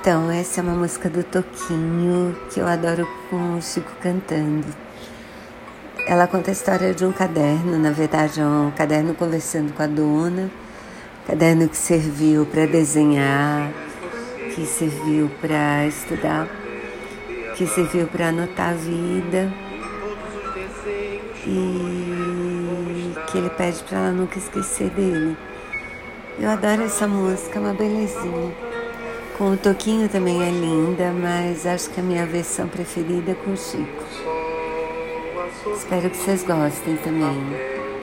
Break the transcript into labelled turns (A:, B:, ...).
A: Então, essa é uma música do Toquinho que eu adoro com o Chico cantando. Ela conta a história de um caderno, na verdade, é um caderno conversando com a dona, caderno que serviu para desenhar, que serviu para estudar, que serviu para anotar a vida e que ele pede para ela nunca esquecer dele. Eu adoro essa música, é uma belezinha. Com o Toquinho também é linda, mas acho que a minha versão preferida é com o Chico. Espero que vocês gostem também.